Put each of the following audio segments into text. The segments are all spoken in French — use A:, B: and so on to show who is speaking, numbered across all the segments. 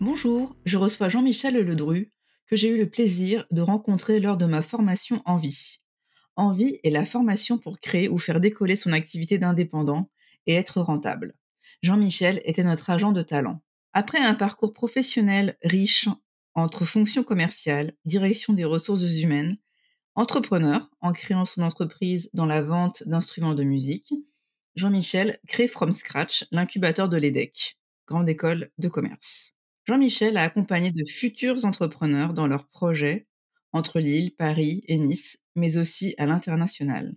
A: Bonjour, je reçois Jean-Michel Ledru, que j'ai eu le plaisir de rencontrer lors de ma formation en vie. Envie est la formation pour créer ou faire décoller son activité d'indépendant et être rentable. Jean-Michel était notre agent de talent. Après un parcours professionnel riche entre fonctions commerciales, direction des ressources humaines, entrepreneur en créant son entreprise dans la vente d'instruments de musique, Jean-Michel crée From Scratch l'incubateur de l'EDEC, grande école de commerce. Jean-Michel a accompagné de futurs entrepreneurs dans leurs projets entre Lille, Paris et Nice, mais aussi à l'international.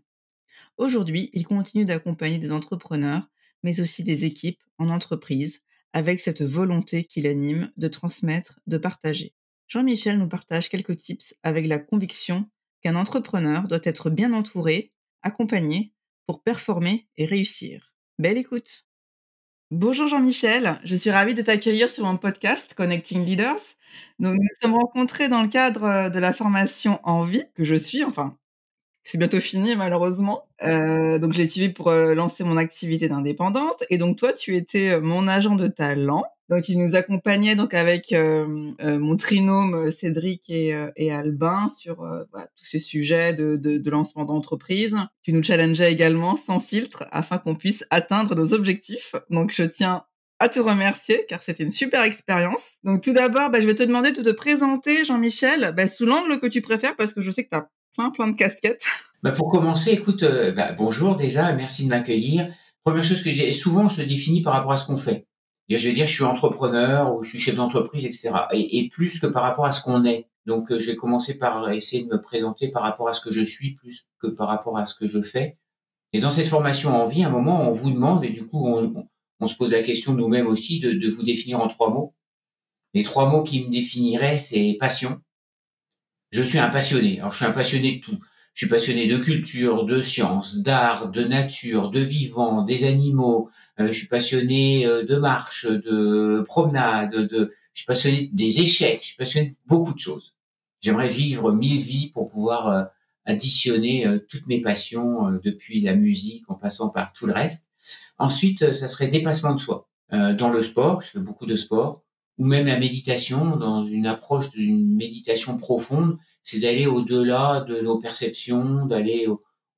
A: Aujourd'hui, il continue d'accompagner des entrepreneurs, mais aussi des équipes en entreprise, avec cette volonté qui l'anime de transmettre, de partager. Jean-Michel nous partage quelques tips avec la conviction qu'un entrepreneur doit être bien entouré, accompagné, pour performer et réussir. Belle écoute Bonjour Jean-Michel, je suis ravie de t'accueillir sur mon podcast Connecting Leaders. Donc, nous nous sommes rencontrés dans le cadre euh, de la formation en vie que je suis, enfin, c'est bientôt fini malheureusement. Euh, donc, j'ai suivi pour euh, lancer mon activité d'indépendante. Et donc, toi, tu étais mon agent de talent. Donc, il nous accompagnait donc avec euh, euh, mon trinôme Cédric et, Albin sur tous ces sujets de, lancement d'entreprise. Tu nous challengeais également sans filtre afin qu'on puisse atteindre nos objectifs. Donc, je tiens à te remercier car c'était une super expérience. Donc tout d'abord, bah, je vais te demander de te présenter, Jean-Michel, bah, sous l'angle que tu préfères parce que je sais que tu as plein, plein de casquettes.
B: Bah pour commencer, écoute, euh, bonjour déjà, merci de m'accueillir. Première chose que dis, souvent on se définit par rapport à ce qu'on fait. Je vais dire, je suis entrepreneur ou je suis chef d'entreprise, etc. Et, plus que par rapport à ce qu'on est. Donc, euh, je vais commencer par essayer de me présenter par rapport à ce que je suis, plus que par rapport à ce que je fais. Et dans cette formation en vie, à un moment, on vous demande, et du coup, on, se pose la question nous-mêmes aussi, de, de vous définir en trois mots. Les trois mots qui me définiraient, c'est passion. Je suis un passionné. Alors, je suis un passionné de tout. Je suis passionné de culture, de sciences, d'art, de nature, de vivant, des animaux. Euh, je suis passionné euh, de marche, de promenade, de, je suis passionné des échecs. Je suis passionné de beaucoup de choses. J'aimerais vivre mille vies pour pouvoir euh, additionner toutes mes passions depuis la musique en passant par tout le reste. Ensuite, ça serait dépassement de soi. dans le sport, je fais beaucoup de sport, ou même la méditation, dans une approche d'une méditation profonde, c'est d'aller au-delà de nos perceptions, d'aller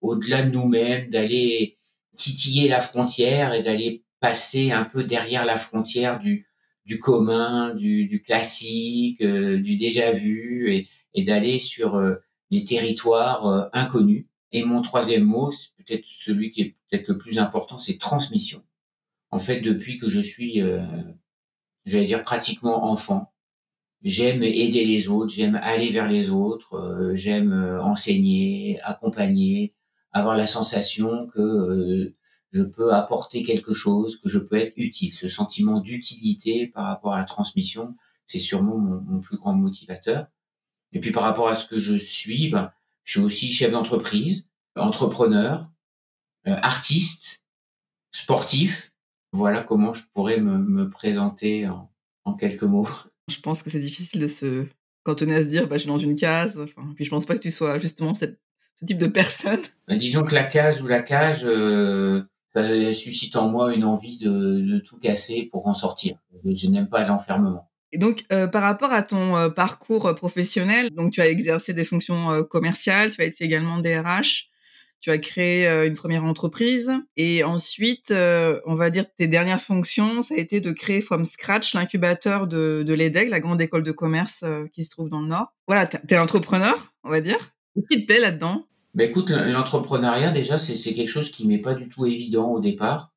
B: au-delà de nous-mêmes, d'aller titiller la frontière et d'aller passer un peu derrière la frontière du, du commun, du, du classique, euh, du déjà vu, et, et d'aller sur euh, des territoires euh, inconnus. Et mon troisième mot, c'est peut-être celui qui est peut-être le plus important, c'est transmission. En fait, depuis que je suis, j'allais dire pratiquement enfant, j'aime aider les autres, j'aime aller vers les autres, euh, j'aime euh, enseigner, accompagner, avoir la sensation que euh, je peux apporter quelque chose, que je peux être utile. Ce sentiment d'utilité par rapport à la transmission, c'est sûrement mon, plus grand motivateur. Et puis par rapport à ce que je suis, ben, je suis aussi chef d'entreprise, entrepreneur, artiste, sportif. Voilà comment je pourrais me, me présenter en, en quelques mots.
A: Je pense que c'est difficile de se cantonner à se dire bah, je suis dans une case. Enfin, puis je pense pas que tu sois justement cette, ce type de personne.
B: Disons que la case ou la cage, euh, ça suscite en moi une envie de, de tout casser pour en sortir. Je, je n'aime pas l'enfermement.
A: Et donc, euh, par rapport à ton euh, parcours professionnel, donc tu as exercé des fonctions commerciales, tu as été également DRH, tu as créé une première entreprise et ensuite, on va dire tes dernières fonctions, ça a été de créer from scratch l'incubateur de, de l'EDEC, la grande école de commerce qui se trouve dans le Nord. Voilà, tu es entrepreneur, on va dire. Qu'est-ce qui te plaît là-dedans
B: ben écoute, l'entrepreneuriat déjà, c'est quelque chose qui m'est pas du tout évident au départ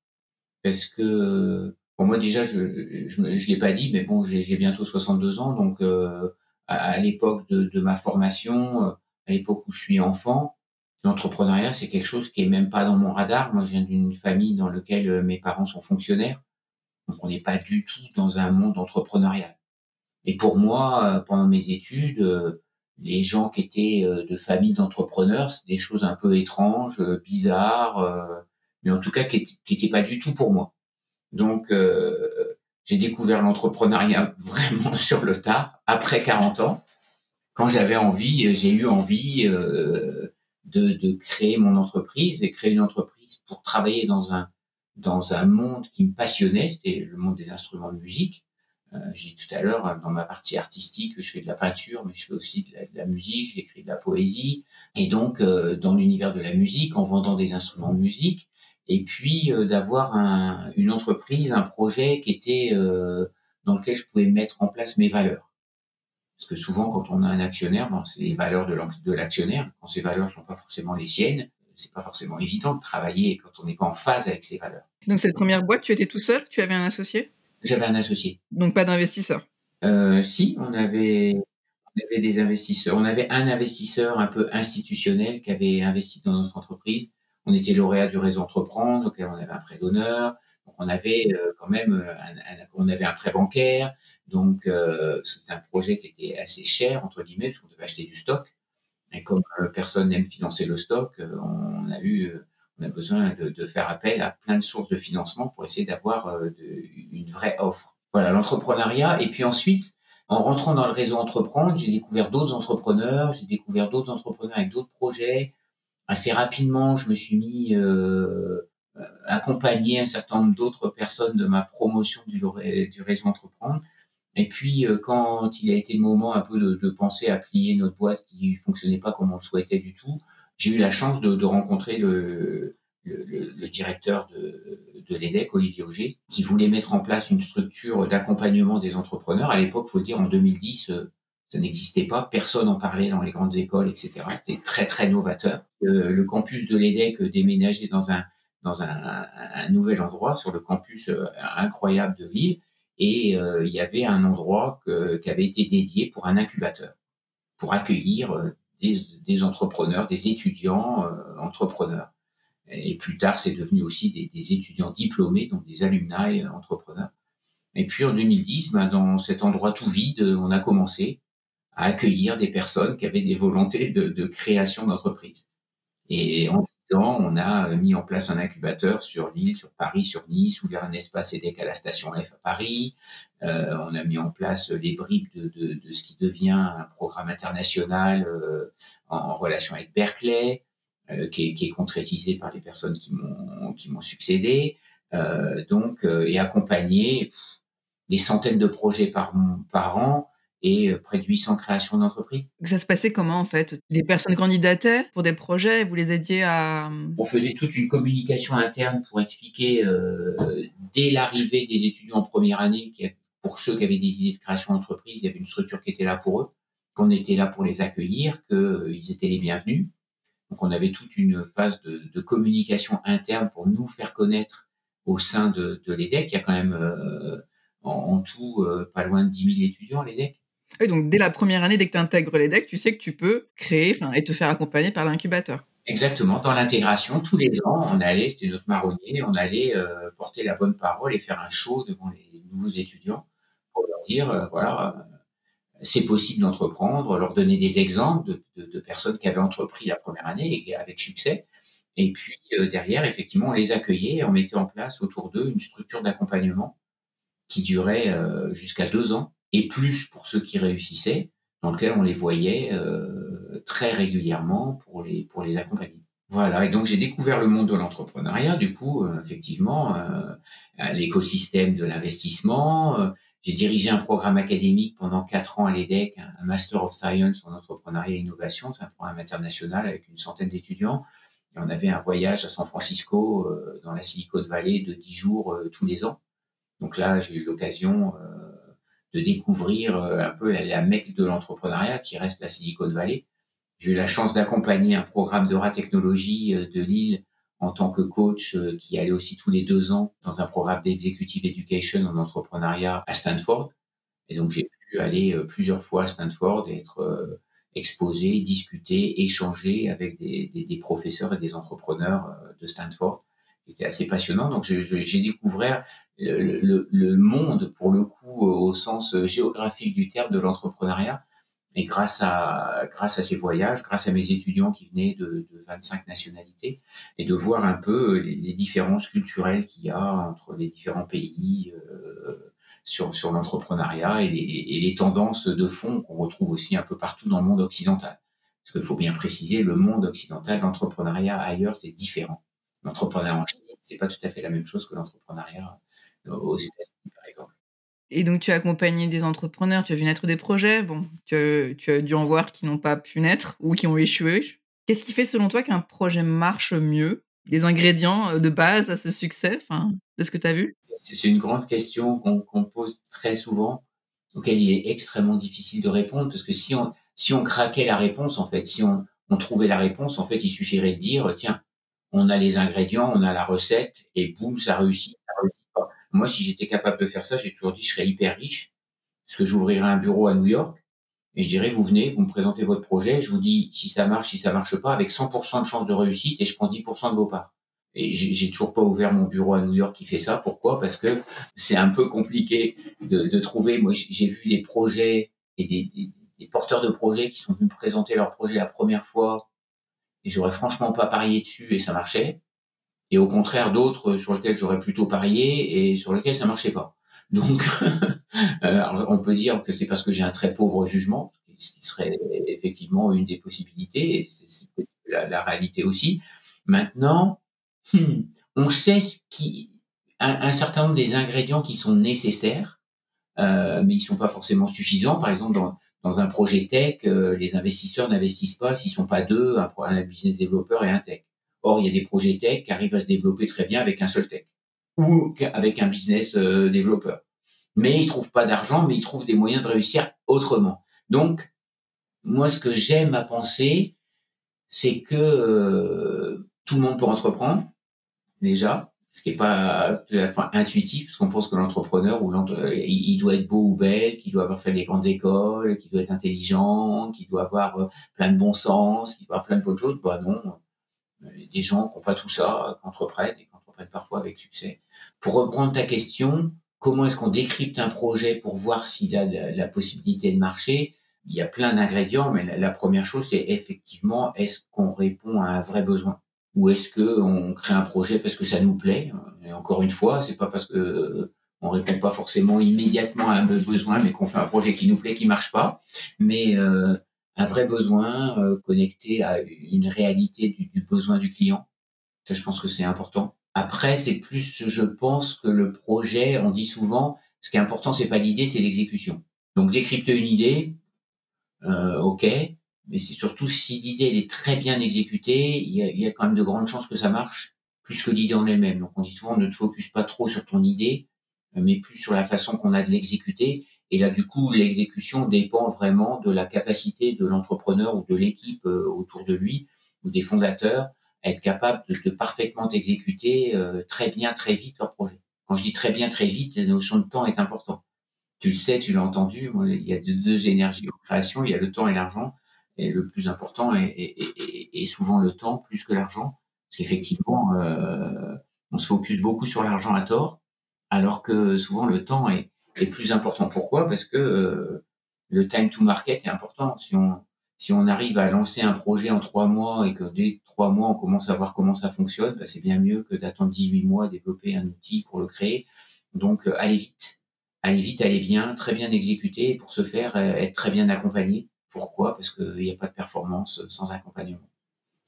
B: parce que pour moi déjà, je je, je l'ai pas dit, mais bon, j'ai bientôt 62 ans, donc à, à l'époque de, de, ma formation, à l'époque où je suis enfant, L'entrepreneuriat, c'est quelque chose qui est même pas dans mon radar. Moi, je viens d'une famille dans laquelle euh, mes parents sont fonctionnaires. Donc, on n'est pas du tout dans un monde entrepreneurial. Et pour moi, euh, pendant mes études, euh, les gens qui étaient de familles d'entrepreneurs, c'est des choses un peu étranges, bizarres, mais en tout cas qui n'étaient pas du tout pour moi. Donc, j'ai découvert l'entrepreneuriat vraiment sur le tard, après 40 ans. Quand j'avais envie, j'ai eu envie de, de, créer mon entreprise et créer une entreprise pour travailler dans un dans un monde qui me passionnait, c'était le monde des instruments de musique. Euh, j'ai dit tout à l'heure, dans ma partie artistique, je fais de la peinture, mais je fais aussi de la, musique, j'écris de la poésie. Et donc, euh, dans l'univers de la musique, en vendant des instruments de musique, et puis euh, d'avoir un, une entreprise, un projet qui était dans lequel je pouvais mettre en place mes valeurs. Parce que souvent, quand on a un actionnaire, bon, c'est les valeurs de l'actionnaire. Quand ces valeurs ne sont pas forcément les siennes, c'est pas forcément évident de travailler quand on n'est pas en phase avec ces valeurs.
A: Donc cette première boîte, tu étais tout seul Tu avais un associé?
B: J'avais un associé.
A: Donc pas d'investisseur
B: euh, Si, on avait, on avait des investisseurs. On avait un investisseur un peu institutionnel qui avait investi dans notre entreprise. On était lauréat du réseau Entreprendre, donc on avait un prêt d'honneur. Donc on avait euh, quand même euh, un, on avait un prêt bancaire, donc euh, c'était un projet qui était assez cher entre guillemets parce qu'on devait acheter du stock. Et comme personne n'aime financer le stock, on a eu on a besoin de, faire appel à plein de sources de financement pour essayer d'avoir une vraie offre. Voilà l'entrepreneuriat. Et puis ensuite, en rentrant dans le réseau Entreprendre, j'ai découvert d'autres entrepreneurs, j'ai découvert d'autres entrepreneurs avec d'autres projets. Assez rapidement, je me suis mis euh, euh, accompagner un certain nombre d'autres personnes de ma promotion du, réseau Entreprendre. Et puis, euh, quand il a été le moment un peu de, de, penser à plier notre boîte qui fonctionnait pas comme on le souhaitait du tout, j'ai eu la chance de, rencontrer le, directeur de, de l'EDEC, Olivier Auger, qui voulait mettre en place une structure d'accompagnement des entrepreneurs. À l'époque, faut le dire, en 2010, euh, ça n'existait pas, personne en parlait dans les grandes écoles, etc. C'était très, très novateur. le campus de l'EDEC déménageait dans un dans un, nouvel endroit sur le campus euh, incroyable de Lille et euh, il y avait un endroit qui avait été dédié pour un incubateur, pour accueillir euh, des, des entrepreneurs, des étudiants entrepreneurs. Et plus tard, c'est devenu aussi des, des, étudiants diplômés, donc des alumni entrepreneurs. Et puis en 2010, ben, dans cet endroit tout vide, on a commencé à accueillir des personnes qui avaient des volontés de, de création d'entreprise. Et on a euh, mis en place un incubateur sur l'île, sur Paris, sur Nice, ouvert un espace EDEC à la station F à Paris. Euh, on a mis en place les bribes de, de, ce qui devient un programme international euh, en, relation avec Berkeley, euh, qui, est, qui, est, concrétisé par les personnes qui m'ont succédé. Euh, donc, et accompagné des centaines de projets par, par an et euh, près de 800 créations d'entreprises.
A: Ça se passait comment en fait? Les personnes candidataient pour des projets, vous les aidiez à...
B: On faisait toute une communication interne pour expliquer euh, dès l'arrivée des étudiants en première année, pour ceux qui avaient des idées de création d'entreprise, il y avait une structure qui était là pour eux, qu'on était là pour les accueillir, qu'ils euh, étaient les bienvenus. Donc on avait toute une phase de, de, communication interne pour nous faire connaître au sein de, de l'EDEC. Il y a quand même euh, en, en, tout euh, pas loin de 10 000 étudiants à l'EDEC.
A: Donc dès la première année, dès que tu intègres les decks, tu sais que tu peux créer et te faire accompagner par l'incubateur.
B: Exactement. Dans l'intégration, tous les ans, on allait, c'était notre marronnier, on allait euh, porter la bonne parole et faire un show devant les nouveaux étudiants pour leur dire, euh, voilà, euh, c'est possible d'entreprendre, leur donner des exemples de, de, personnes qui avaient entrepris la première année et avec succès. Et puis derrière, effectivement, on les accueillait et on mettait en place autour d'eux une structure d'accompagnement qui durait jusqu'à deux ans et plus pour ceux qui réussissaient, dans lequel on les voyait euh, très régulièrement pour les, pour les accompagner. Voilà, et donc j'ai découvert le monde de l'entrepreneuriat, du coup, euh, effectivement, euh, l'écosystème de l'investissement. Euh, j'ai dirigé un programme académique pendant quatre ans à l'EDEC, un Master of Science en entrepreneuriat et innovation. C'est un programme international avec une centaine d'étudiants. Et on avait un voyage à San Francisco, dans la Silicon Valley, de 10 jours tous les ans. Donc là, j'ai eu l'occasion de découvrir un peu la, mecque de l'entrepreneuriat qui reste la Silicon Valley. J'ai eu la chance d'accompagner un programme de technologie de Lille en tant que coach qui allait aussi tous les deux ans dans un programme d'executive education en entrepreneuriat à Stanford. Et donc j'ai pu aller plusieurs fois à Stanford et être exposer, discuter, échanger avec des, des, professeurs et des entrepreneurs euh, de Stanford. C'était assez passionnant. Donc, j'ai découvert le, le, le, monde, pour le coup, au sens géographique du terme de l'entrepreneuriat. Et grâce à, grâce à ces voyages, grâce à mes étudiants qui venaient de, de 25 nationalités, et de voir un peu les, les différences culturelles qu'il y a entre les différents pays, euh, sur, sur l'entrepreneuriat et et les tendances de fond qu'on retrouve aussi un peu partout dans le monde occidental. Parce qu'il faut bien préciser, le monde occidental, l'entrepreneuriat ailleurs, c'est différent. L'entrepreneuriat en Chine, c'est pas tout à fait la même chose que l'entrepreneuriat euh, aux États-Unis, par exemple.
A: Et donc, tu as accompagné des entrepreneurs, tu as vu naître des projets, bon, tu as, tu as dû en voir qui n'ont pas pu naître ou qui ont échoué. Qu'est-ce qui fait, selon toi, qu'un projet marche mieux? Les ingrédients euh, de base à ce succès, de ce que tu as vu?
B: C'est une grande question qu'on pose très souvent, auquel il est extrêmement difficile de répondre, parce que si on, si on craquait la réponse, en fait, si on, on trouvait la réponse, en fait, il suffirait de dire, tiens, on a les ingrédients, on a la recette, et boum, ça réussit, ça réussit. Moi, si j'étais capable de faire ça, j'ai toujours dit, je serais hyper riche, parce que j'ouvrirais un bureau à New York, et je dirais, vous venez, vous me présentez votre projet, je vous dis si ça marche, si ça marche pas, avec 100% de chance de réussite, et je prends 10% de vos parts. Et j'ai toujours pas ouvert mon bureau à New York qui fait ça. Pourquoi? Parce que c'est un peu compliqué de, trouver. Moi, j'ai vu des projets et des, porteurs de projets qui sont venus présenter leur projet la première fois et j'aurais franchement pas parié dessus et ça marchait. Et au contraire, d'autres sur lesquels j'aurais plutôt parié et sur lesquels ça marchait pas. Donc, euh, on peut dire que c'est parce que j'ai un très pauvre jugement, ce qui serait effectivement une des possibilités, et c'est la, réalité aussi. Maintenant, Hmm. On sait ce qui, un, certain nombre des ingrédients qui sont nécessaires, euh, mais ils sont pas forcément suffisants. Par exemple, dans, un projet tech, euh, les investisseurs n'investissent pas s'ils sont pas deux, un, un, business développeur et un tech. Or, il y a des projets tech qui arrivent à se développer très bien avec un seul tech ou avec un business euh, développeur. Mais ils trouvent pas d'argent, mais ils trouvent des moyens de réussir autrement. Donc, moi, ce que j'aime à penser, c'est que euh, tout le monde peut entreprendre déjà, ce qui est pas à la intuitif, parce qu'on pense que l'entrepreneur ou il doit être beau ou belle, qu'il doit avoir fait des grandes écoles, qu'il doit être intelligent, qu'il doit avoir euh, plein de bon sens, qu'il doit avoir plein de bonnes choses. Bah non, des gens qui n'ont pas tout ça, qui entreprennent et qui entreprennent parfois avec succès. Pour reprendre ta question, comment est-ce qu'on décrypte un projet pour voir s'il a la, possibilité de marcher? Il y a plein d'ingrédients, mais la première chose, c'est effectivement, est-ce qu'on répond à un vrai besoin? Ou est-ce que on crée un projet parce que ça nous plaît? Et encore une fois, c'est pas parce que euh, on répond pas forcément immédiatement à un besoin, mais qu'on fait un projet qui nous plaît, qui marche pas, mais euh, un vrai besoin euh, connecté à une réalité du, besoin du client. Ça, je pense que c'est important. Après, c'est plus, je pense que le projet, on dit souvent, ce qui est important, c'est pas l'idée, c'est l'exécution. Donc décrypter une idée, euh, ok, mais c'est surtout si l'idée est très bien exécutée, il y, a, il y, a, quand même de grandes chances que ça marche, plus que l'idée en elle-même. Donc on dit souvent ne te focus pas trop sur ton idée, mais plus sur la façon qu'on a de l'exécuter. Et là, du coup, l'exécution dépend vraiment de la capacité de l'entrepreneur ou de l'équipe euh, autour de lui ou des fondateurs à être capable de, de parfaitement exécuter euh, très bien, très vite leur projet. Quand je dis très bien, très vite, la notion de temps est importante. Tu le sais, tu l'as entendu, il y a deux énergies en création, il y a le temps et l'argent et le plus important est, est, est, souvent le temps plus que l'argent. Parce qu'effectivement, euh, on se focus beaucoup sur l'argent à tort, alors que souvent le temps est, est plus important. Pourquoi? Parce que euh, le time to market est important. Si on, si on arrive à lancer un projet en trois mois et que dès trois mois on commence à voir comment ça fonctionne, bah, c'est bien mieux que d'attendre 18 mois à développer un outil pour le créer. Donc euh, allez vite, allez vite, allez bien, très bien exécuter pour se faire euh, être très bien accompagné pourquoi? Parce qu'il n'y a pas de performance sans accompagnement.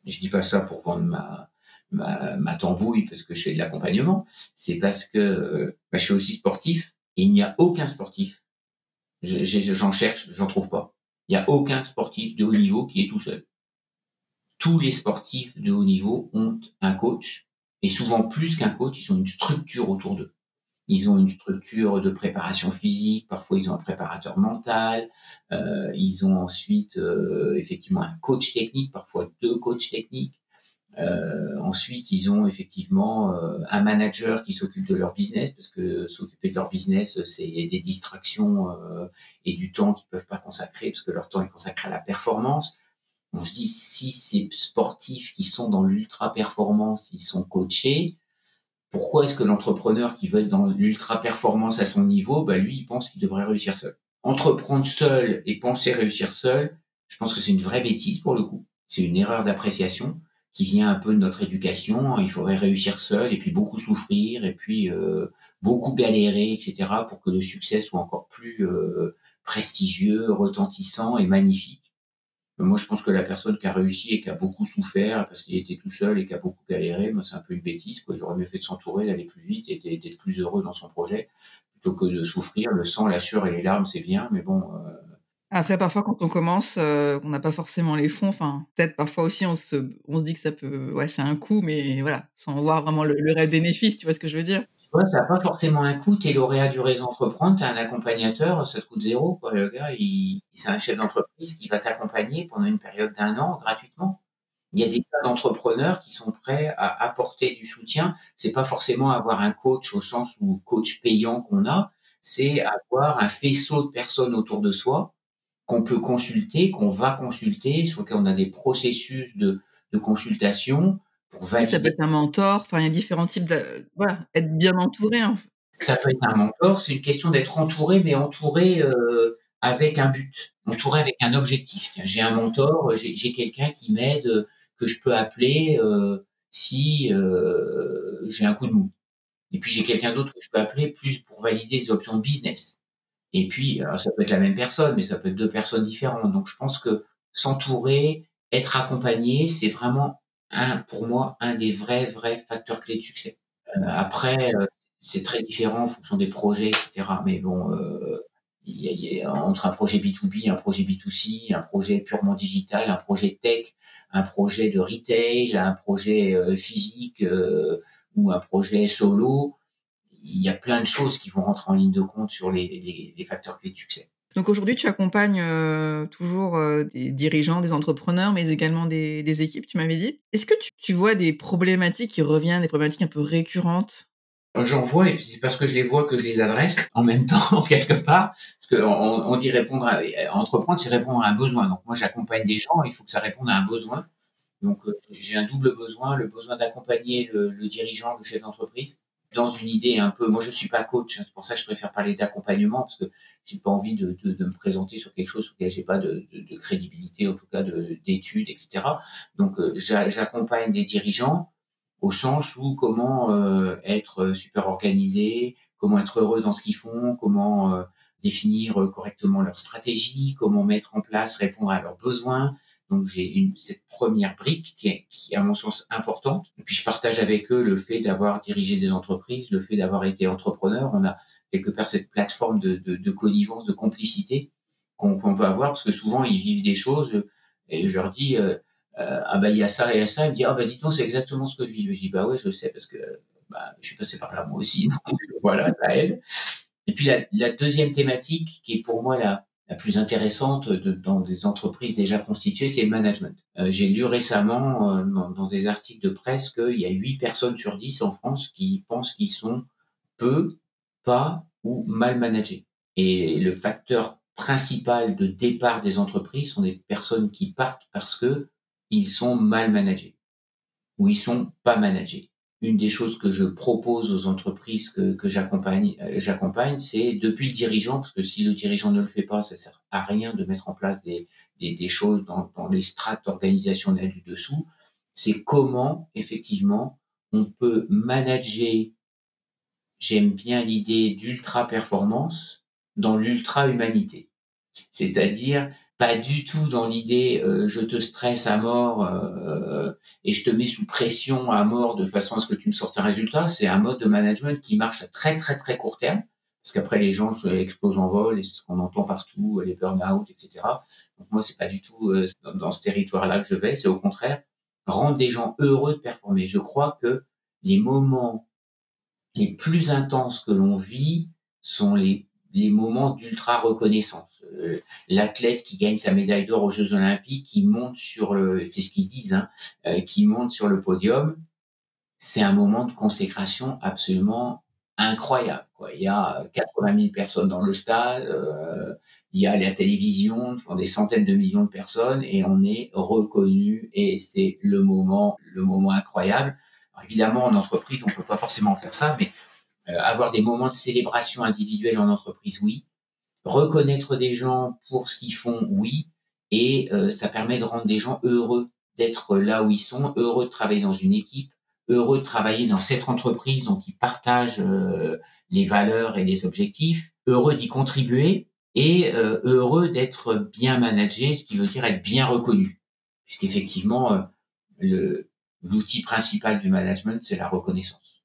B: Et je dis pas ça pour vendre ma, ma, ma tambouille parce que je fais de l'accompagnement. C'est parce que bah, je suis aussi sportif il n'y a aucun sportif. J'en cherche, j'en trouve pas. Il n'y a aucun sportif de haut niveau qui est tout seul. tous les sportifs de haut niveau ont un coach, et souvent plus qu'un coach, ils ont une structure autour d'eux. Ils ont une structure de préparation physique, parfois ils ont un préparateur mental, euh, ils ont ensuite euh, effectivement un coach technique, parfois deux coachs techniques. Euh, ensuite, ils ont effectivement euh, un manager qui s'occupe de leur business, parce que s'occuper de leur business, c'est des distractions euh, et du temps qu'ils peuvent pas consacrer, parce que leur temps est consacré à la performance. On se dit, si ces sportifs qui sont dans l'ultra performance, ils sont coachés, pourquoi est-ce que l'entrepreneur qui veut être dans l'ultra performance à son niveau, bah lui, il pense qu'il devrait réussir seul? Entreprendre seul et penser réussir seul, je pense que c'est une vraie bêtise pour le coup. C'est une erreur d'appréciation qui vient un peu de notre éducation. Il faudrait réussir seul et puis beaucoup souffrir et puis euh, beaucoup galérer, etc. pour que le succès soit encore plus euh, prestigieux, retentissant et magnifique. Moi, je pense que la personne qui a réussi et qui a beaucoup souffert parce qu'il était tout seul et qui a beaucoup galéré, moi, c'est un peu une bêtise. Quoi. Il aurait mieux fait de s'entourer, d'aller plus vite et d'être plus heureux dans son projet plutôt que de souffrir. Le sang, la sueur et les larmes, c'est bien, mais bon. Euh...
A: Après, parfois, quand on commence, euh, on n'a pas forcément les fonds. Enfin, peut-être parfois aussi, on se, dit que ça peut, ouais, c'est un coût, mais voilà, sans voir vraiment le, réel bénéfice. Tu vois ce que je veux dire?
B: Ouais, ça n'a pas forcément un coût. T'es lauréat du réseau entreprendre, t'as un accompagnateur, ça te coûte zéro. Le gars, il, c'est un chef d'entreprise qui va t'accompagner pendant une période d'un an gratuitement. Il y a des cas d'entrepreneurs qui sont prêts à apporter du soutien. C'est pas forcément avoir un coach au sens où coach payant qu'on a, c'est avoir un faisceau de personnes autour de soi qu'on peut consulter, qu'on va consulter, sur lesquels on a des processus de, de consultation pour valider.
A: Ça peut être un mentor. Enfin, il y a différents types de, voilà, être bien entouré. Hein.
B: Ça peut être un mentor. C'est une question d'être entouré, mais entouré euh, avec un but, entouré avec un objectif. J'ai un mentor, j'ai quelqu'un qui m'aide, euh, que je peux appeler euh, si euh, j'ai un coup de mou. Et puis j'ai quelqu'un d'autre que je peux appeler plus pour valider des options de business. Et puis, alors ça peut être la même personne, mais ça peut être deux personnes différentes. Donc je pense que s'entourer, être accompagné, c'est vraiment un, pour moi, un des vrais, vrais facteurs clés de succès. Euh, après, euh, c'est très différent en fonction des projets, etc. Mais bon, euh, y a, y a, entre un projet B2B, un projet B2C, un projet purement digital, un projet tech, un projet de retail, un projet euh, physique euh, ou un projet solo, il y a plein de choses qui vont rentrer en ligne de compte sur les, les, les facteurs clés de succès.
A: Donc aujourd'hui, tu accompagnes euh, toujours euh, des dirigeants, des entrepreneurs, mais également des, des équipes, tu m'avais dit. Est-ce que tu, tu, vois des problématiques qui reviennent, des problématiques un peu récurrentes?
B: J'en vois, et puis c'est parce que je les vois que je les adresse en même temps, quelque part. Parce qu'on on dit répondre à, entreprendre, c'est répondre à un besoin. Donc moi, j'accompagne des gens, il faut que ça réponde à un besoin. Donc euh, j'ai un double besoin, le besoin d'accompagner le, le dirigeant, le chef d'entreprise, dans une idée un peu. Moi, je suis pas coach, hein, c'est pour ça que je préfère parler d'accompagnement parce que j'ai pas envie de, de, de, me présenter sur quelque chose sur lequel j'ai pas de, de, crédibilité, en tout cas d'études, etc. Donc, euh, j'accompagne des dirigeants au sens où comment euh, être super organisé, comment être heureux dans ce qu'ils font, comment euh, définir correctement leur stratégie, comment mettre en place, répondre à leurs besoins, donc j'ai une cette première brique qui est, qui est à mon sens importante. Et puis je partage avec eux le fait d'avoir dirigé des entreprises, le fait d'avoir été entrepreneur. On a quelque part cette plateforme de, de, de connivence, de complicité qu'on qu peut avoir parce que souvent ils vivent des choses et je leur dis euh, euh, ah bah il y a ça et ça. Ils me disent ah bah dites-moi c'est exactement ce que je vis. Je dis bah ouais je sais parce que bah, je suis passé par là moi aussi. Donc voilà ça aide. Et puis la, la deuxième thématique qui est pour moi la la plus intéressante dans des entreprises déjà constituées, c'est le management. Euh, J'ai lu récemment euh, dans, dans, des articles de presse qu'il y a 8 personnes sur 10 en France qui pensent qu'ils sont peu, pas ou mal managés. Et le facteur principal de départ des entreprises sont des personnes qui partent parce que ils sont mal managés ou ils sont pas managés une des choses que je propose aux entreprises que, que j'accompagne, euh, j'accompagne, c'est depuis le dirigeant, parce que si le dirigeant ne le fait pas, ça sert à rien de mettre en place des, des, des choses dans, dans les strates organisationnelles du dessous. C'est comment effectivement on peut manager. J'aime bien l'idée d'ultra performance dans l'ultra humanité, c'est-à-dire pas du tout dans l'idée euh, je te stresse à mort euh, et je te mets sous pression à mort de façon à ce que tu me sortes un résultat. C'est un mode de management qui marche à très très très court terme parce qu'après les gens se explosent en vol et c'est ce qu'on entend partout, les burn-out, etc. Donc moi c'est pas du tout euh, dans, dans, ce territoire-là que je vais. C'est au contraire rendre des gens heureux de performer. Je crois que les moments les plus intenses que l'on vit sont les, les moments d'ultra reconnaissance. Euh, l'athlète qui gagne sa médaille d'or aux Jeux Olympiques, qui monte sur le, c'est ce qu'ils disent, hein, euh, qui monte sur le podium, c'est un moment de consécration absolument incroyable. Quoi. Il y a 80 000 personnes dans le stade, euh, il y a la télévision, des centaines de millions de personnes, et on est reconnu, et c'est le moment, le moment incroyable. évidemment, en entreprise, on peut pas forcément faire ça, mais avoir des moments de célébration individuelle en entreprise, oui. Reconnaître des gens pour ce qu'ils font, oui. Et euh, ça permet de rendre des gens heureux d'être là où ils sont, heureux de travailler dans une équipe, heureux de travailler dans cette entreprise dont ils partagent euh, les valeurs et les objectifs, heureux d'y contribuer et euh, heureux d'être bien managé, ce qui veut dire être bien reconnu. Puisqu'effectivement, euh, l'outil principal du management, c'est la reconnaissance.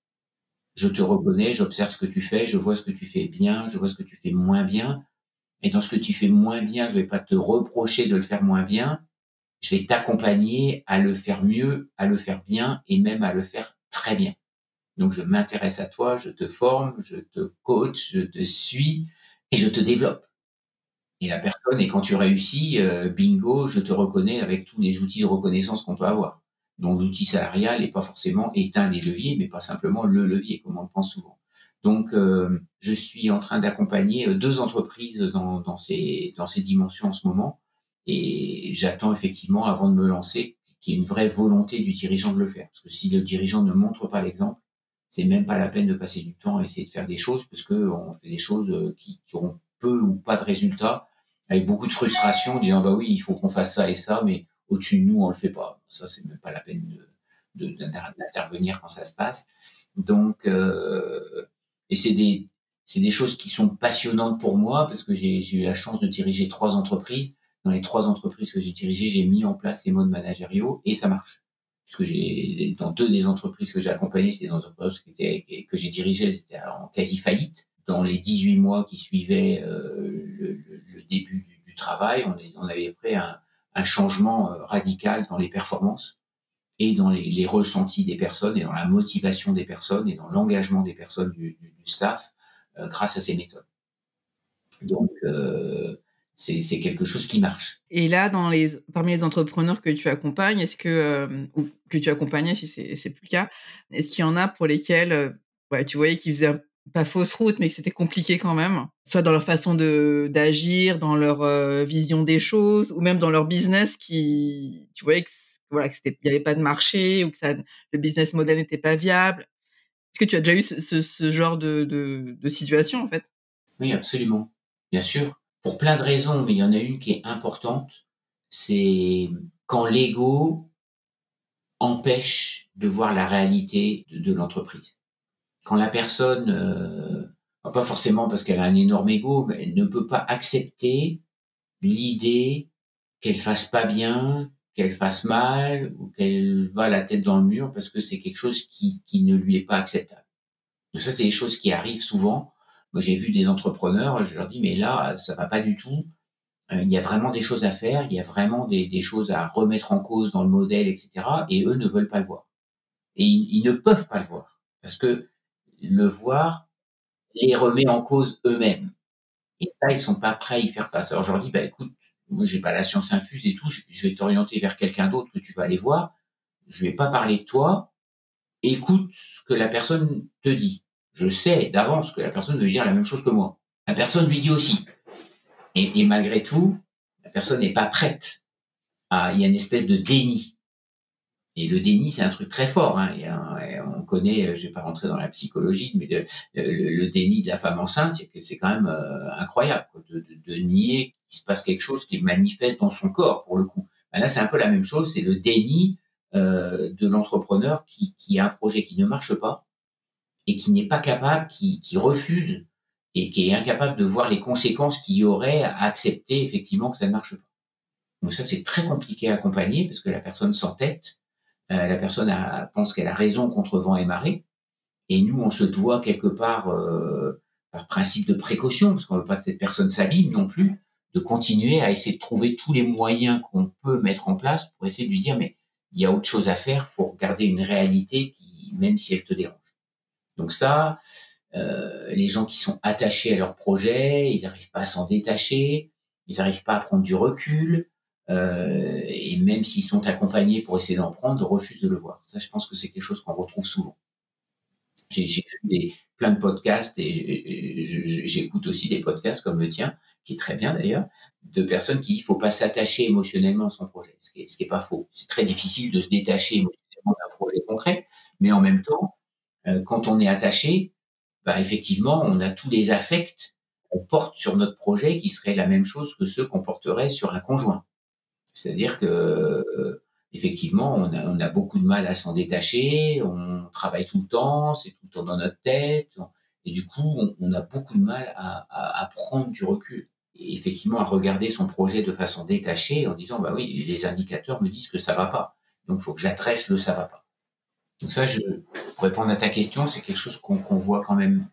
B: Je te reconnais, j'observe ce que tu fais, je vois ce que tu fais bien, je vois ce que tu fais moins bien. Et dans ce que tu fais moins bien, je vais pas te reprocher de le faire moins bien je vais t'accompagner à le faire mieux, à le faire bien et même à le faire très bien. Donc je m'intéresse à toi, je te forme, je te coach, je te suis et je te développe. Et la personne, et quand tu réussis, euh, bingo, je te reconnais avec tous les outils de reconnaissance qu'on peut avoir. Donc l'outil salarial n'est pas forcément éteint les leviers, mais pas simplement le levier, comme on le pense souvent. Donc euh, je suis en train d'accompagner euh, deux entreprises dans, dans, ces, dans ces dimensions en ce moment. Et j'attends effectivement, avant de me lancer, qu'il y ait une vraie volonté du dirigeant de le faire. Parce que si le dirigeant ne montre pas l'exemple, c'est même pas la peine de passer du temps à essayer de faire des choses, parce que on fait des choses euh, qui, qui auront peu ou pas de résultats, avec beaucoup de frustration, en disant bah oui, il faut qu'on fasse ça et ça, mais au-dessus de nous, on le fait pas. Ça, c'est même pas la peine d'intervenir quand ça se passe. Donc, euh, et c'est des, c'est des choses qui sont passionnantes pour moi parce que j'ai, eu la chance de diriger trois entreprises dans les trois entreprises que j'ai dirigées, j'ai mis en place les modes managériaux et ça marche. Puisque j'ai, dans deux des entreprises que j'ai accompagnées, c'était des entreprises que j'ai dirigées, c'était en quasi faillite. Dans les 18 mois qui suivaient euh, le, début du, travail, on, on, avait pris un, un, changement euh, radical dans les performances et dans les, ressentis des personnes et dans la motivation des personnes et dans l'engagement des personnes du, staff euh, grâce à ces méthodes. Donc, euh, c'est quelque chose qui marche.
A: Et là, dans les, parmi les entrepreneurs que tu accompagnes, est-ce que, euh, ou que tu accompagnais si c'est plus le cas, est-ce qu'il y en a pour lesquels ouais, tu voyais qu'ils faisaient pas fausse route, mais que c'était compliqué quand même, soit dans leur façon de d'agir, dans leur euh, vision des choses, ou même dans leur business, qui, tu voyais que voilà, que c'était, il y avait pas de marché ou que ça, le business model n'était pas viable. Est-ce que tu as déjà eu ce, ce, genre de, de, situation en fait?
B: Oui, absolument, bien sûr pour plein de raisons, mais il y en a une qui est importante, c'est quand l'ego empêche de voir la réalité de l'entreprise. Quand la personne, euh, pas forcément parce qu'elle a un énorme ego, mais elle ne peut pas accepter l'idée qu'elle fasse pas bien, qu'elle fasse mal ou qu'elle va la tête dans le mur parce que c'est quelque chose qui, qui ne lui est pas acceptable. Donc ça, c'est des choses qui arrivent souvent moi, j'ai vu des entrepreneurs, je leur dis, mais là, ça va pas du tout. Euh, il y a vraiment des choses à faire, il y a vraiment des, des, choses à remettre en cause dans le modèle, etc. Et eux ne veulent pas le voir. Et ils, ils ne peuvent pas le voir. Parce que le voir les remet en cause eux-mêmes. Et ça, ils sont pas prêts à y faire face. Alors, je leur dis, bah, écoute, moi, j'ai pas la science infuse et tout, je vais t'orienter vers quelqu'un d'autre que tu vas aller voir. Je vais pas parler de toi. Écoute ce que la personne te dit je sais d'avance que la personne veut dire la même chose que moi. La personne lui dit aussi. Et, malgré tout, la personne n'est pas prête. Il y a une espèce de déni. Et le déni, c'est un truc très fort. Hein. On connaît, je vais pas rentrer dans la psychologie, mais le, le, déni de la femme enceinte, c'est quand même euh, incroyable quoi, de, de, nier qu'il se passe quelque chose qui est manifeste dans son corps, pour le coup. Ben là, c'est un peu la même chose. C'est le déni euh, de l'entrepreneur qui, qui a un projet qui ne marche pas, et qui n'est pas capable, qui, qui refuse et qui est incapable de voir les conséquences qu'il y aurait à accepter effectivement que ça ne marche pas. Donc ça, c'est très compliqué à accompagner parce que la personne s'entête, euh, la personne a, pense qu'elle a raison contre vent et marée, et nous, on se doit quelque part, euh, par principe de précaution, parce qu'on veut pas que cette personne s'abîme non plus, de continuer à essayer de trouver tous les moyens qu'on peut mettre en place pour essayer de lui dire, mais il y a autre chose à faire, faut regarder une réalité qui, même si elle te dérange. Donc ça, euh, les gens qui sont attachés à leur projet, ils n'arrivent pas à s'en détacher, ils n'arrivent pas à prendre du recul, euh, et même s'ils sont accompagnés pour essayer d'en prendre, refusent de le voir. Ça, je pense que c'est quelque chose qu'on retrouve souvent. J'ai vu plein de podcasts et j'écoute aussi des podcasts comme le tien, qui est très bien d'ailleurs, de personnes qui disent qu'il faut pas s'attacher émotionnellement à son projet, ce qui est, ce qui est pas faux. C'est très difficile de se détacher émotionnellement d'un projet concret, mais en même temps, euh, quand on est attaché, bah, effectivement, on a tous les affects qu'on porte sur notre projet qui seraient la même chose que ceux qu'on porterait sur un conjoint. C'est-à-dire que euh, effectivement, on a, beaucoup de mal à s'en détacher, on travaille tout le temps, c'est tout le temps dans notre tête, et du coup, on, a beaucoup de mal à, prendre du recul. Et effectivement, à regarder son projet de façon détachée en disant, bah oui, les indicateurs me disent que ça va pas. Donc, il faut que j'adresse le ça va pas. Donc ça, pour répondre à ta question, c'est quelque chose qu'on qu voit quand même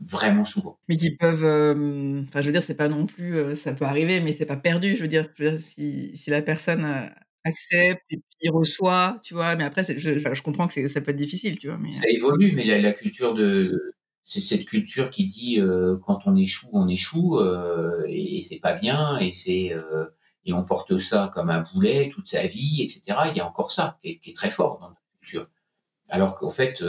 B: vraiment souvent.
A: Mais qui peuvent, euh, enfin, je veux dire, c'est pas non plus, euh, ça peut arriver, mais c'est pas perdu. Je veux dire, je veux dire si, si la personne euh, accepte et puis reçoit, tu vois. Mais après, je, je, comprends que ça peut être difficile, tu vois. Mais...
B: Ça évolue, mais la, la culture de, c'est cette culture qui dit quand on échoue, on échoue et, et c'est pas bien et c'est et on porte ça comme un boulet toute sa vie, etc. Il y a encore ça qui est, qui est très fort dans notre culture. Alors qu'en fait,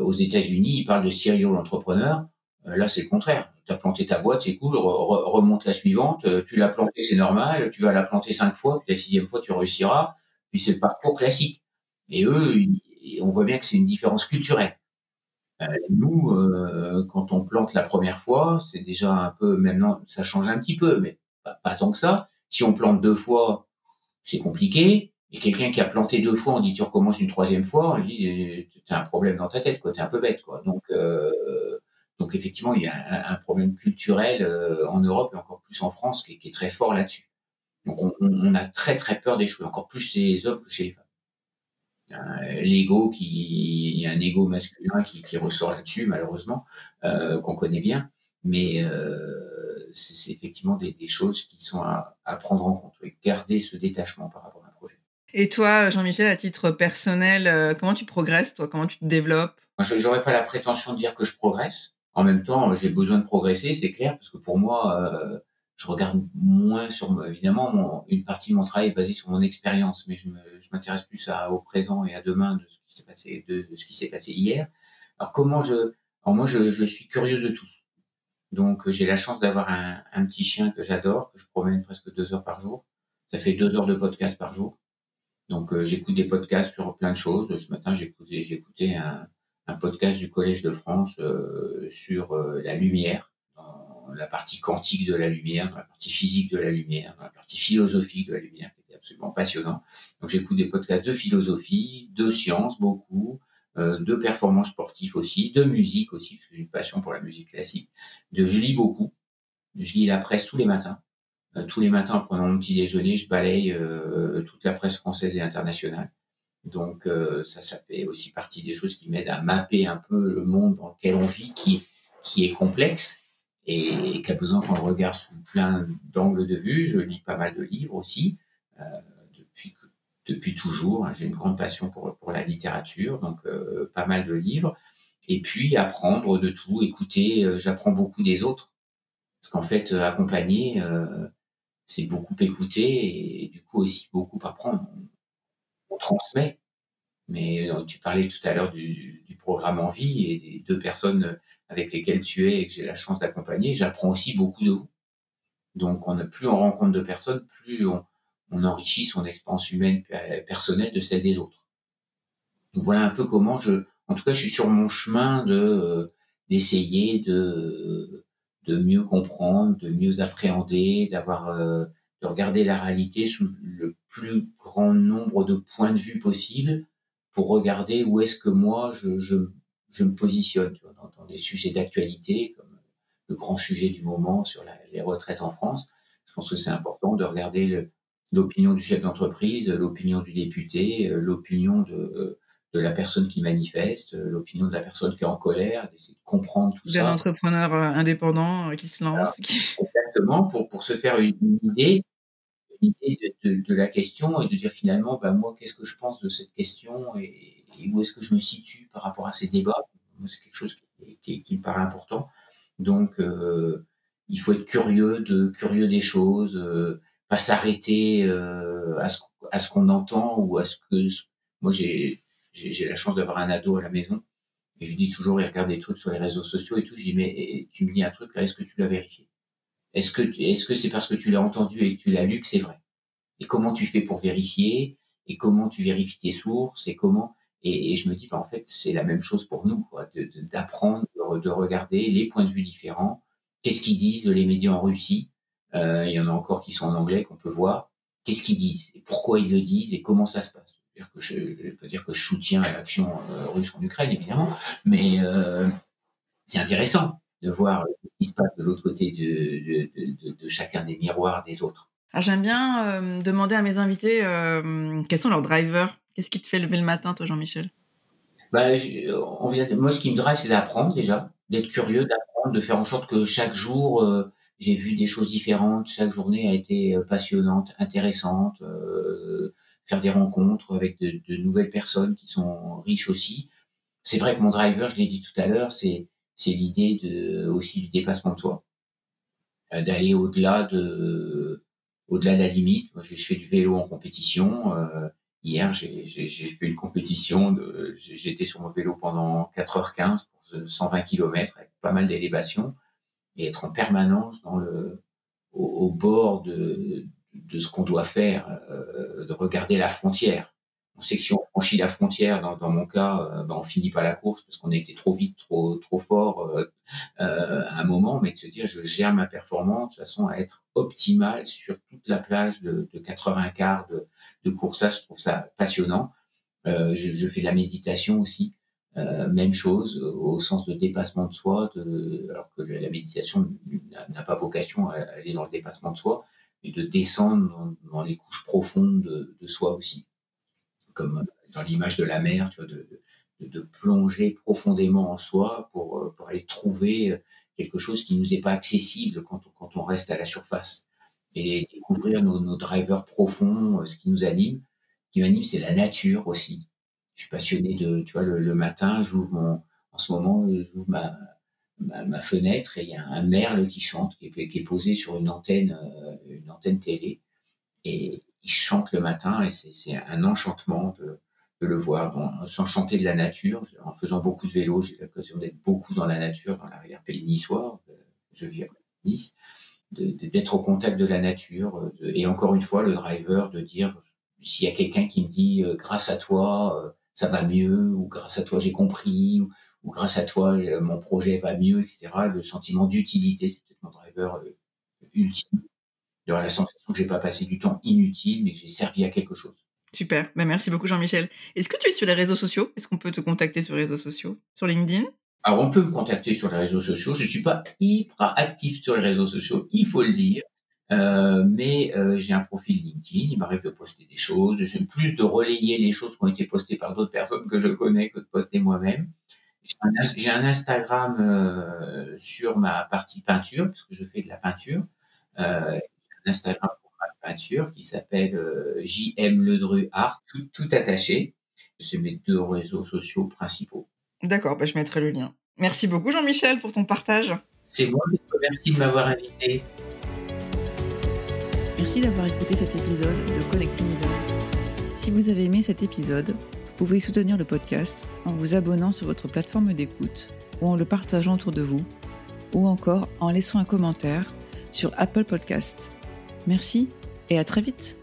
B: aux États-Unis, ils parlent de serial entrepreneur. là, c'est le contraire. Tu as planté ta boîte, c'est cool. Re remonte la suivante. Tu l'as plantée, c'est normal. Tu vas la planter cinq fois, puis la sixième fois, tu réussiras. Puis c'est le parcours classique. Et eux, on voit bien que c'est une différence culturelle. Euh, nous, euh, quand on plante la première fois, c'est déjà un peu, maintenant, ça change un petit peu, mais pas tant que ça. Si on plante deux fois, c'est compliqué. Et quelqu'un qui a planté deux fois, on dit tu recommences une troisième fois, on dit tu as un problème dans ta tête, quoi, t'es un peu bête, quoi. Donc, euh, donc effectivement, il y a un, problème culturel euh, en Europe et encore plus en France qui, est très fort là-dessus. Donc on, a très très peur d'échouer, encore plus chez les hommes que chez les femmes l'ego qui il y a un ego masculin qui, ressort là-dessus malheureusement euh, qu'on connaît bien mais euh, c'est effectivement des, des, choses qui sont à, à, prendre en compte et garder ce détachement par rapport
A: et toi Jean-Michel à titre personnel euh, comment tu progresses toi? Comment tu te développes?
B: Je n'aurais pas la prétention de dire que je progresse. En même temps j'ai besoin de progresser c'est clair parce que pour moi euh, je regarde moins sur évidemment mon, une partie de mon travail est basée sur mon expérience mais je m'intéresse plus à, au présent et à demain de ce qui s'est passé de, de, ce qui s'est passé hier. Alors comment je alors moi je, je suis curieux de tout. Donc j'ai la chance d'avoir un, un, petit chien que j'adore que je promène presque deux heures par jour. Ça fait deux heures de podcast par jour donc euh, j'écoute des podcasts sur plein de choses ce matin écouté un, un, podcast du collège de France euh, sur euh, la lumière la partie quantique de la lumière, dans la partie physique de la lumière, dans la partie philosophique de la lumière, qui était absolument passionnant. Donc j'écoute des podcasts de philosophie, de sciences beaucoup, euh, de performance sportive aussi, de musique aussi, parce que j'ai une passion pour la musique classique. De, je lis beaucoup. Je lis la presse tous les matins. Euh, tous les matins, en prenant mon petit déjeuner, je balaye euh, toute la presse française et internationale. Donc euh, ça, ça fait aussi partie des choses qui m'aident à mapper un peu le monde dans lequel on vit, qui, qui est complexe et qui a besoin qu'on le regarde sous plein d'angles de vue. Je lis pas mal de livres aussi, euh, depuis, depuis toujours. Hein. J'ai une grande passion pour, pour la littérature, donc euh, pas mal de livres. Et puis apprendre de tout, écouter, euh, j'apprends beaucoup des autres. Parce qu'en fait, accompagner, c'est beaucoup écouter et, du coup aussi beaucoup apprendre. On, transmet. Mais euh, tu parlais tout à l'heure du, programme en vie et des deux personnes avec lesquels tu es et que j'ai la chance d'accompagner, j'apprends aussi beaucoup de vous. Donc, on a plus on rencontre de personnes, plus on, enrichit son expérience humaine personnelle de celle des autres. Voilà un peu comment je, en tout cas, je suis sur mon chemin euh, d'essayer de de mieux comprendre, de mieux appréhender, d'avoir euh, de regarder la réalité sous le plus grand nombre de points de vue possible pour regarder où est-ce que moi je, me positionne dans, des sujets d'actualité, comme le grand sujet du moment sur les retraites en France. Je pense que c'est important de regarder l'opinion du chef d'entreprise, l'opinion du député, l'opinion de, de la personne qui manifeste, l'opinion de la personne qui est en colère, d'essayer de comprendre tout
A: ça. D'un entrepreneur indépendant qui se lance.
B: Alors, qui... Exactement, pour, pour se faire une, une idée l'idée de, la question et de dire finalement, bah, moi, qu'est-ce que je pense de cette question et, où est-ce que je me situe par rapport à ces débats? C'est quelque chose qui, me paraît important. Donc, euh, il faut être curieux de curieux des choses, euh, pas s'arrêter euh, à ce, qu'on entend ou à ce que moi j'ai j'ai la chance d'avoir un ado à la maison. Et je dis toujours il regarde des trucs sur les réseaux sociaux et tout. Je dis mais tu me dis un truc là, est-ce que tu l'as vérifié? Est-ce que est-ce que c'est parce que tu l'as entendu et que tu l'as lu que c'est vrai? Et comment tu fais pour vérifier? Et comment tu vérifies tes sources? Et comment? Et, je me dis, bah, en fait, c'est la même chose pour nous, d'apprendre, de, regarder les points de vue différents. Qu'est-ce qu'ils disent les médias en Russie? Euh, Il y en a encore qui sont en anglais qu'on peut voir. Qu'est-ce qu'ils disent? Et Pourquoi ils le disent? Et comment ça se passe? Dire que je, peux dire que je soutiens l'action euh, russe en Ukraine, évidemment, mais euh, c'est intéressant de voir ce qui se passe de l'autre côté de, chacun des miroirs des autres.
A: J'aime bien demander à mes invités quels sont leurs drivers Qu'est-ce qui te fait lever le matin, toi, Jean-Michel?
B: Bah, on vient Moi, ce qui me drive, c'est d'apprendre déjà, d'être curieux, d'apprendre, de faire en sorte que chaque jour, euh, j'ai vu des choses différentes. Chaque journée a été euh, passionnante, intéressante. Euh, faire des rencontres avec de, nouvelles personnes qui sont riches aussi. C'est vrai que mon driver, je l'ai dit tout à l'heure, c'est c'est l'idée de aussi du dépassement de soi, d'aller au-delà de au-delà de la limite. Moi, je fais du vélo en compétition. Hier, j'ai fait une compétition. J'étais sur mon vélo pendant 4h15 pour 120 km avec pas mal d'élévation et être en permanence dans le, au, bord de, de ce qu'on doit faire, euh, de regarder la frontière. On sait que si on franchit la frontière, dans, dans mon cas, ben on finit pas la course parce qu'on a été trop vite, trop trop fort euh, euh, à un moment, mais de se dire je gère ma performance de façon à être optimale sur toute la plage de, de 80 quarts de, de course. je trouve ça passionnant. Euh, je, je, fais de la méditation aussi. Euh, même chose au sens de dépassement de soi, de, alors que la méditation n'a pas vocation à aller dans le dépassement de soi, mais de descendre dans, les couches profondes de, soi aussi, comme dans l'image de la mer, de, plonger profondément en soi pour, pour aller trouver quelque chose qui nous est pas accessible quand on, quand on reste à la surface et découvrir nos, drivers profonds, ce qui nous anime. Ce qui m'anime, c'est la nature aussi je suis passionné de, tu vois, le, matin, j'ouvre mon, en ce moment, j'ouvre ma, ma, fenêtre et il y a un merle qui chante, qui est, posé sur une antenne, euh, une antenne télé, et il chante le matin et c'est un enchantement de, de le voir, s'enchanter de la nature. En faisant beaucoup de vélo, j'ai l'occasion d'être beaucoup dans la nature, dans l'arrière-pays niçois, euh, je vis à Nice, d'être au contact de la nature, et encore une fois, le driver de dire, s'il y a quelqu'un qui me dit, euh, grâce à toi, ça va mieux, ou grâce à toi j'ai compris, grâce à toi euh, mon projet va mieux, etc. Le sentiment d'utilité, c'est peut-être mon driver euh, ultime. La sensation que j'ai pas passé du temps inutile, mais que j'ai servi à quelque chose.
A: Super, ben, merci beaucoup Jean-Michel. Est-ce que tu es sur les réseaux sociaux? Est-ce qu'on peut te contacter sur les réseaux sociaux? Sur LinkedIn?
B: Alors on peut me contacter sur les réseaux sociaux. Je ne suis pas hyper actif sur les réseaux sociaux, il faut le dire. Euh, mais euh, j'ai un profil LinkedIn, il m'arrive de poster des choses, j'aime plus de relayer les choses qui ont été postées par d'autres personnes que je connais que de poster moi-même. J'ai un, Instagram euh, sur ma partie peinture, puisque je fais de la peinture. Euh, un Instagram pour ma peinture qui s'appelle JM Ledru Art, tout, tout attaché. C'est mes deux réseaux sociaux principaux.
A: D'accord, bah je mettrai le lien. Merci beaucoup Jean-Michel pour ton partage.
B: C'est moi, merci de m'avoir invité.
A: Merci d'avoir écouté cet épisode de Connecting Leaders. Si vous avez aimé cet épisode, vous pouvez soutenir le podcast en vous abonnant sur votre plateforme d'écoute ou en le partageant autour de vous ou encore en laissant un commentaire sur Apple Podcast. Merci et à très vite.